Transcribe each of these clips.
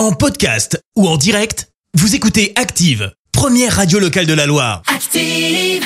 En podcast ou en direct, vous écoutez Active, première radio locale de la Loire. Active.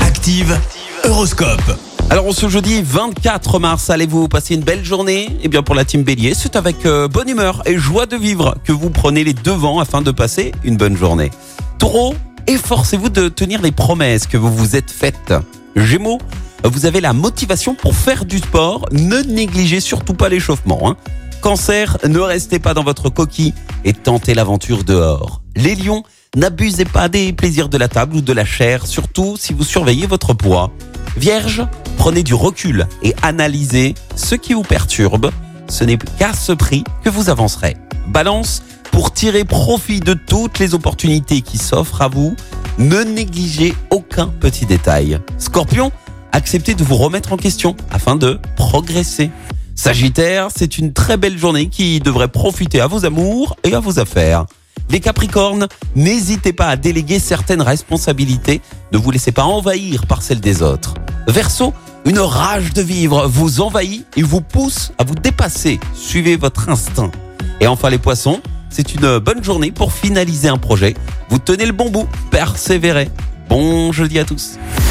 Active, Horoscope. Alors on se jeudi 24 mars, allez-vous passer une belle journée? Eh bien pour la team Bélier, c'est avec euh, bonne humeur et joie de vivre que vous prenez les devants afin de passer une bonne journée. Taureau, efforcez-vous de tenir les promesses que vous vous êtes faites. Gémeaux, vous avez la motivation pour faire du sport, ne négligez surtout pas l'échauffement. hein. Cancer, ne restez pas dans votre coquille et tentez l'aventure dehors. Les lions, n'abusez pas des plaisirs de la table ou de la chair, surtout si vous surveillez votre poids. Vierge, prenez du recul et analysez ce qui vous perturbe. Ce n'est qu'à ce prix que vous avancerez. Balance, pour tirer profit de toutes les opportunités qui s'offrent à vous, ne négligez aucun petit détail. Scorpion, acceptez de vous remettre en question afin de progresser. Sagittaire, c'est une très belle journée qui devrait profiter à vos amours et à vos affaires. Les Capricornes, n'hésitez pas à déléguer certaines responsabilités, ne vous laissez pas envahir par celles des autres. Verseau, une rage de vivre vous envahit et vous pousse à vous dépasser. Suivez votre instinct. Et enfin les poissons, c'est une bonne journée pour finaliser un projet. Vous tenez le bon bout, persévérez. Bon jeudi à tous.